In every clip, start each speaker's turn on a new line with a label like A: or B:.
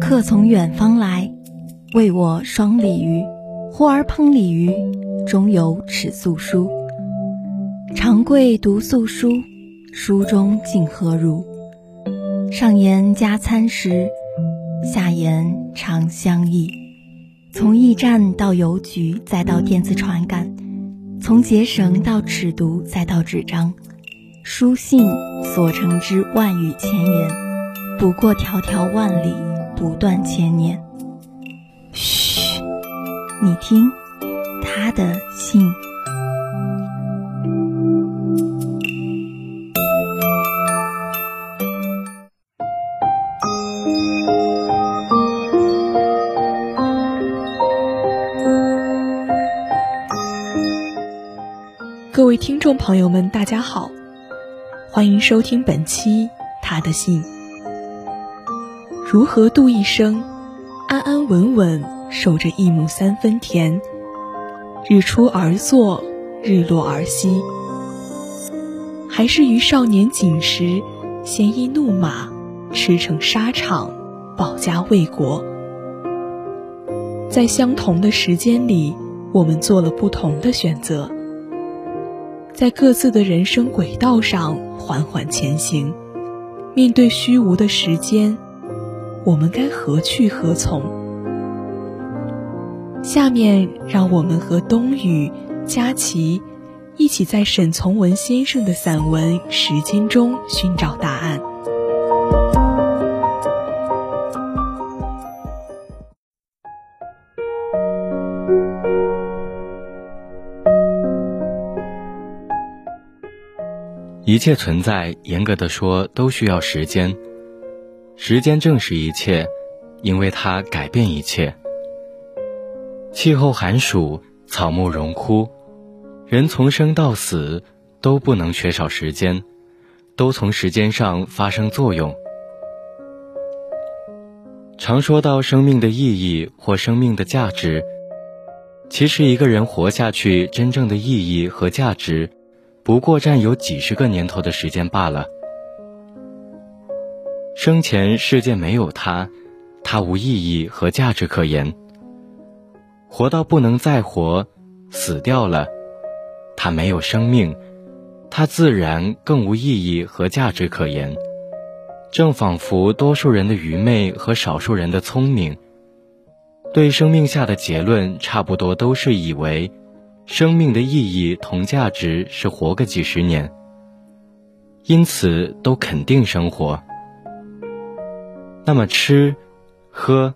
A: 客从远方来，为我双鲤鱼。忽而烹鲤鱼，中有尺素书。长贵读素书，书中竟何如？上言加餐食，下言长相忆。从驿站到邮局，再到电子传感；从结绳到尺牍，再到纸张。书信所成之万语千言，不过迢迢万里，不断千年。嘘，你听，他的信。
B: 各位听众朋友们，大家好，欢迎收听本期《他的信》。如何度一生，安安稳稳守着一亩三分田，日出而作，日落而息，还是于少年锦时，鲜衣怒马，驰骋沙场，保家卫国？在相同的时间里，我们做了不同的选择。在各自的人生轨道上缓缓前行，面对虚无的时间，我们该何去何从？下面让我们和冬雨、佳琪一起在沈从文先生的散文《时间》中寻找答案。
C: 一切存在，严格的说，都需要时间。时间正是一切，因为它改变一切。气候寒暑，草木荣枯，人从生到死，都不能缺少时间，都从时间上发生作用。常说到生命的意义或生命的价值，其实一个人活下去，真正的意义和价值。不过占有几十个年头的时间罢了。生前世界没有他，他无意义和价值可言。活到不能再活，死掉了，他没有生命，他自然更无意义和价值可言。正仿佛多数人的愚昧和少数人的聪明，对生命下的结论差不多都是以为。生命的意义同价值是活个几十年，因此都肯定生活。那么吃、喝、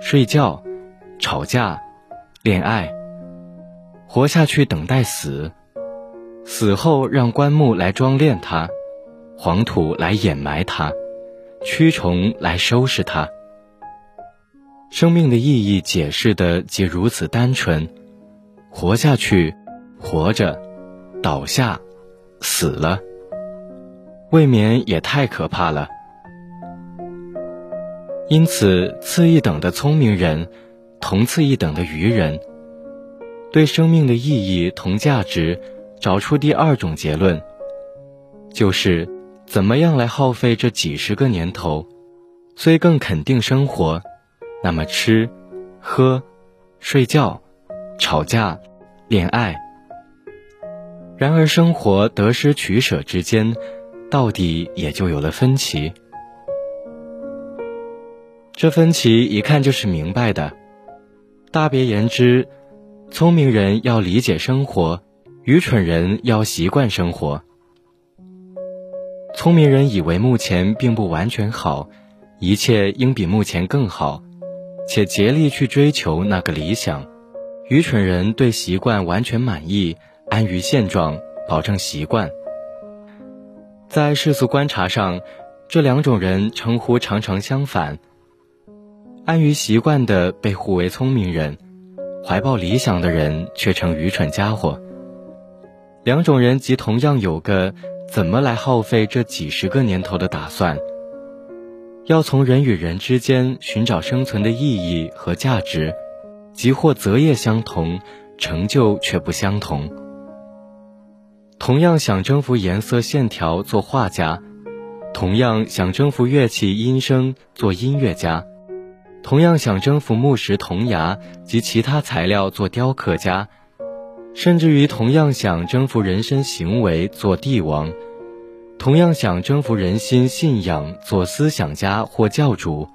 C: 睡觉、吵架、恋爱，活下去等待死，死后让棺木来装殓它，黄土来掩埋它，蛆虫来收拾它。生命的意义解释的即如此单纯。活下去，活着，倒下，死了，未免也太可怕了。因此，次一等的聪明人，同次一等的愚人，对生命的意义同价值，找出第二种结论，就是怎么样来耗费这几十个年头，虽更肯定生活，那么吃，喝，睡觉。吵架，恋爱。然而，生活得失取舍之间，到底也就有了分歧。这分歧一看就是明白的。大别言之，聪明人要理解生活，愚蠢人要习惯生活。聪明人以为目前并不完全好，一切应比目前更好，且竭力去追求那个理想。愚蠢人对习惯完全满意，安于现状，保证习惯。在世俗观察上，这两种人称呼常常相反。安于习惯的被呼为聪明人，怀抱理想的人却成愚蠢家伙。两种人即同样有个怎么来耗费这几十个年头的打算，要从人与人之间寻找生存的意义和价值。即或择业相同，成就却不相同。同样想征服颜色线条做画家，同样想征服乐器音声做音乐家，同样想征服木石铜牙及其他材料做雕刻家，甚至于同样想征服人身行为做帝王，同样想征服人心信仰做思想家或教主，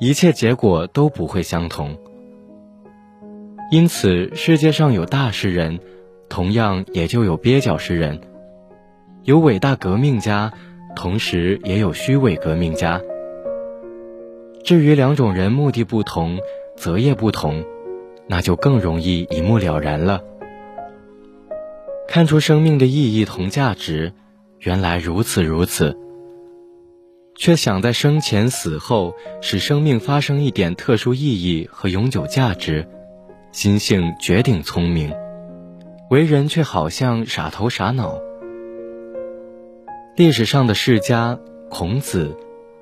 C: 一切结果都不会相同。因此，世界上有大诗人，同样也就有蹩脚诗人；有伟大革命家，同时也有虚伪革命家。至于两种人目的不同，择业不同，那就更容易一目了然了。看出生命的意义同价值，原来如此如此，却想在生前死后使生命发生一点特殊意义和永久价值。心性绝顶聪明，为人却好像傻头傻脑。历史上的世家，孔子、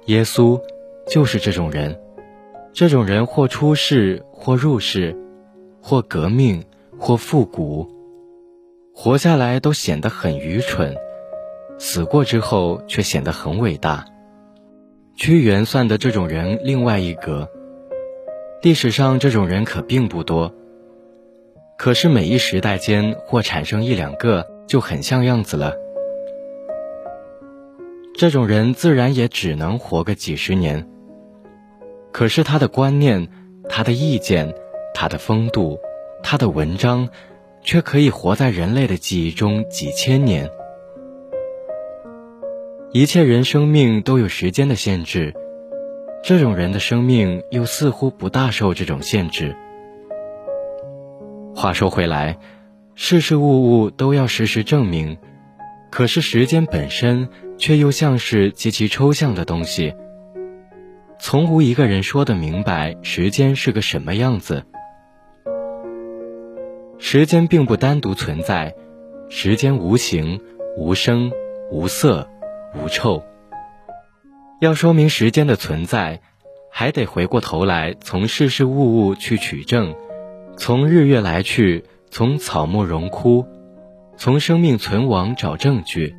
C: 耶稣，就是这种人。这种人或出世，或入世，或革命，或复古，活下来都显得很愚蠢，死过之后却显得很伟大。屈原算的这种人另外一格。历史上这种人可并不多，可是每一时代间或产生一两个就很像样子了。这种人自然也只能活个几十年，可是他的观念、他的意见、他的风度、他的文章，却可以活在人类的记忆中几千年。一切人生命都有时间的限制。这种人的生命又似乎不大受这种限制。话说回来，事事物物都要时时证明，可是时间本身却又像是极其抽象的东西，从无一个人说得明白时间是个什么样子。时间并不单独存在，时间无形、无声、无色、无臭。要说明时间的存在，还得回过头来从事事物物去取证，从日月来去，从草木荣枯，从生命存亡找证据。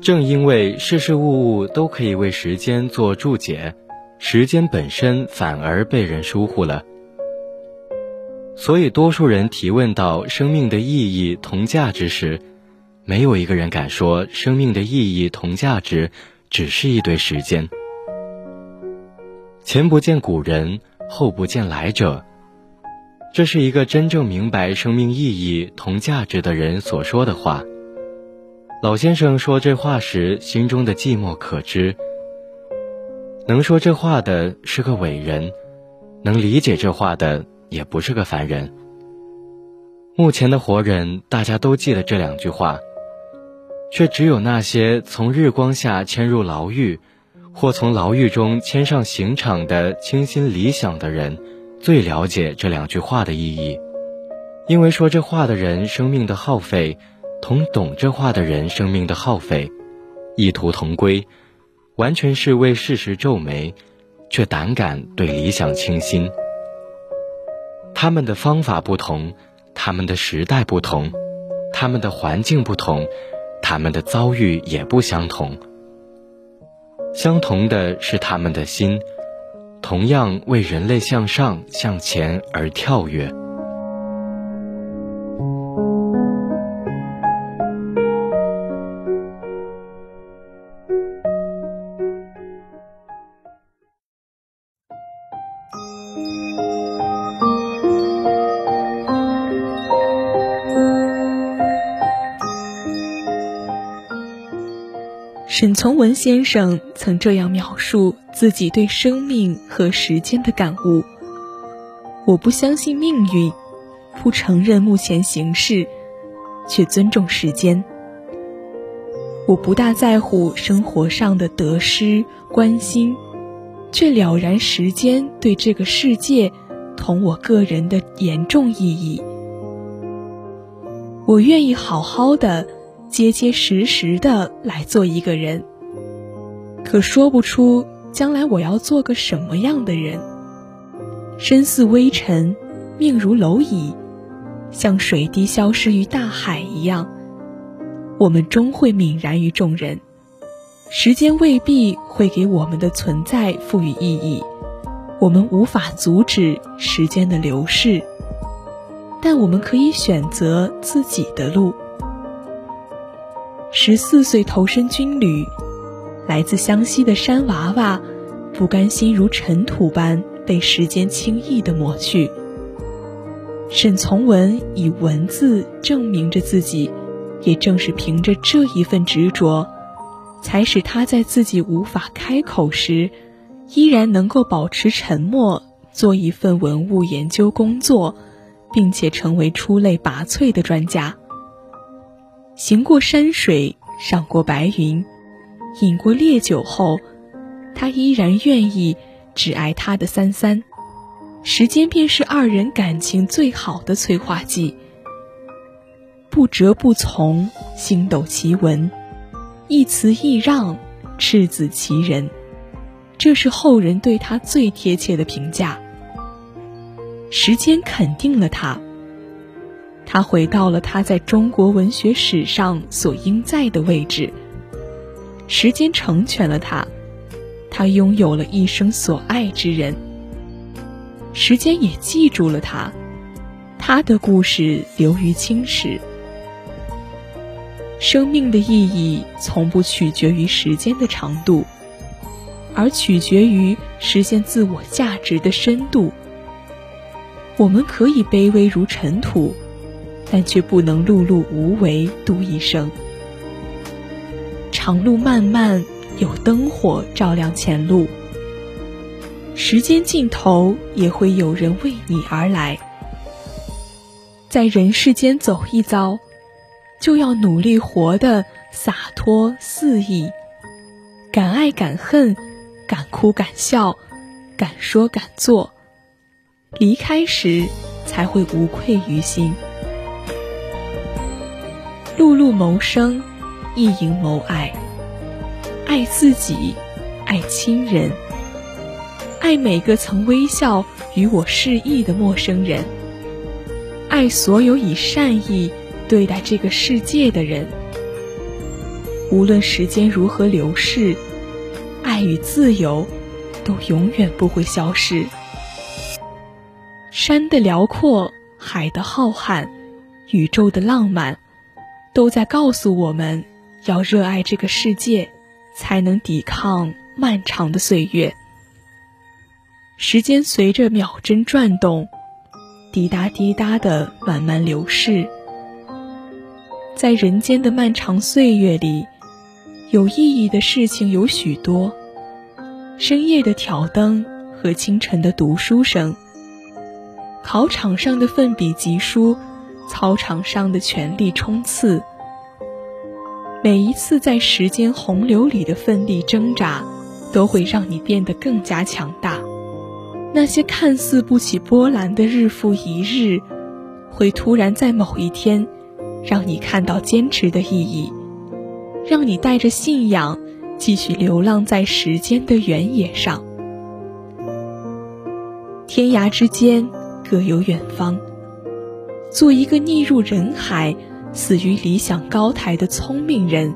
C: 正因为事事物物都可以为时间做注解，时间本身反而被人疏忽了。所以，多数人提问到生命的意义同价值时，没有一个人敢说生命的意义同价值。只是一堆时间，前不见古人，后不见来者。这是一个真正明白生命意义同价值的人所说的话。老先生说这话时，心中的寂寞可知。能说这话的是个伟人，能理解这话的也不是个凡人。目前的活人，大家都记得这两句话。却只有那些从日光下迁入牢狱，或从牢狱中迁上刑场的清新理想的人，最了解这两句话的意义。因为说这话的人生命的耗费，同懂这话的人生命的耗费，意图同归，完全是为事实皱眉，却胆敢对理想倾心。他们的方法不同，他们的时代不同，他们的环境不同。他们的遭遇也不相同，相同的是他们的心，同样为人类向上向前而跳跃。
B: 沈从文先生曾这样描述自己对生命和时间的感悟：我不相信命运，不承认目前形势，却尊重时间。我不大在乎生活上的得失关心，却了然时间对这个世界同我个人的严重意义。我愿意好好的。结结实实的来做一个人，可说不出将来我要做个什么样的人。身似微尘，命如蝼蚁，像水滴消失于大海一样。我们终会泯然于众人。时间未必会给我们的存在赋予意义，我们无法阻止时间的流逝，但我们可以选择自己的路。十四岁投身军旅，来自湘西的山娃娃，不甘心如尘土般被时间轻易的抹去。沈从文以文字证明着自己，也正是凭着这一份执着。才使他在自己无法开口时，依然能够保持沉默，做一份文物研究工作，并且成为出类拔萃的专家。行过山水，赏过白云，饮过烈酒后，他依然愿意只爱他的三三。时间便是二人感情最好的催化剂。不折不从，星斗奇文。一词一让，赤子其人，这是后人对他最贴切的评价。时间肯定了他，他回到了他在中国文学史上所应在的位置。时间成全了他，他拥有了一生所爱之人。时间也记住了他，他的故事流于青史。生命的意义从不取决于时间的长度，而取决于实现自我价值的深度。我们可以卑微如尘土，但却不能碌碌无为度一生。长路漫漫，有灯火照亮前路。时间尽头，也会有人为你而来。在人世间走一遭。就要努力活得洒脱肆意，敢爱敢恨，敢哭敢笑，敢说敢做。离开时才会无愧于心。碌碌谋生，一营谋爱，爱自己，爱亲人，爱每个曾微笑与我示意的陌生人，爱所有以善意。对待这个世界的人，无论时间如何流逝，爱与自由都永远不会消失。山的辽阔，海的浩瀚，宇宙的浪漫，都在告诉我们要热爱这个世界，才能抵抗漫长的岁月。时间随着秒针转动，滴答滴答的慢慢流逝。在人间的漫长岁月里，有意义的事情有许多：深夜的挑灯和清晨的读书声，考场上的奋笔疾书，操场上的全力冲刺。每一次在时间洪流里的奋力挣扎，都会让你变得更加强大。那些看似不起波澜的日复一日，会突然在某一天。让你看到坚持的意义，让你带着信仰继续流浪在时间的原野上。天涯之间各有远方，做一个溺入人海、死于理想高台的聪明人，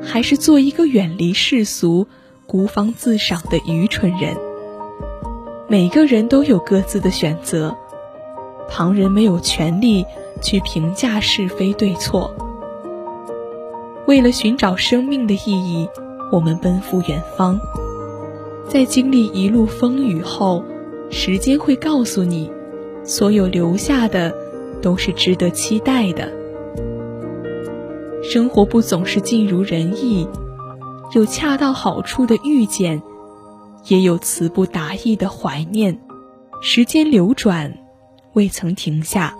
B: 还是做一个远离世俗、孤芳自赏的愚蠢人？每个人都有各自的选择，旁人没有权利。去评价是非对错。为了寻找生命的意义，我们奔赴远方。在经历一路风雨后，时间会告诉你，所有留下的都是值得期待的。生活不总是尽如人意，有恰到好处的遇见，也有词不达意的怀念。时间流转，未曾停下。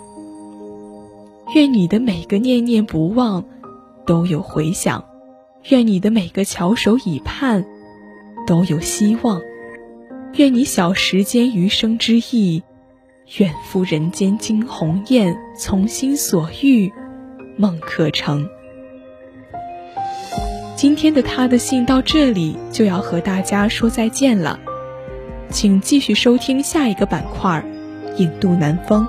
B: 愿你的每个念念不忘都有回响，愿你的每个翘首以盼都有希望，愿你小时间余生之意，远赴人间惊鸿宴，从心所欲，梦可成。今天的他的信到这里就要和大家说再见了，请继续收听下一个板块《引渡南风》。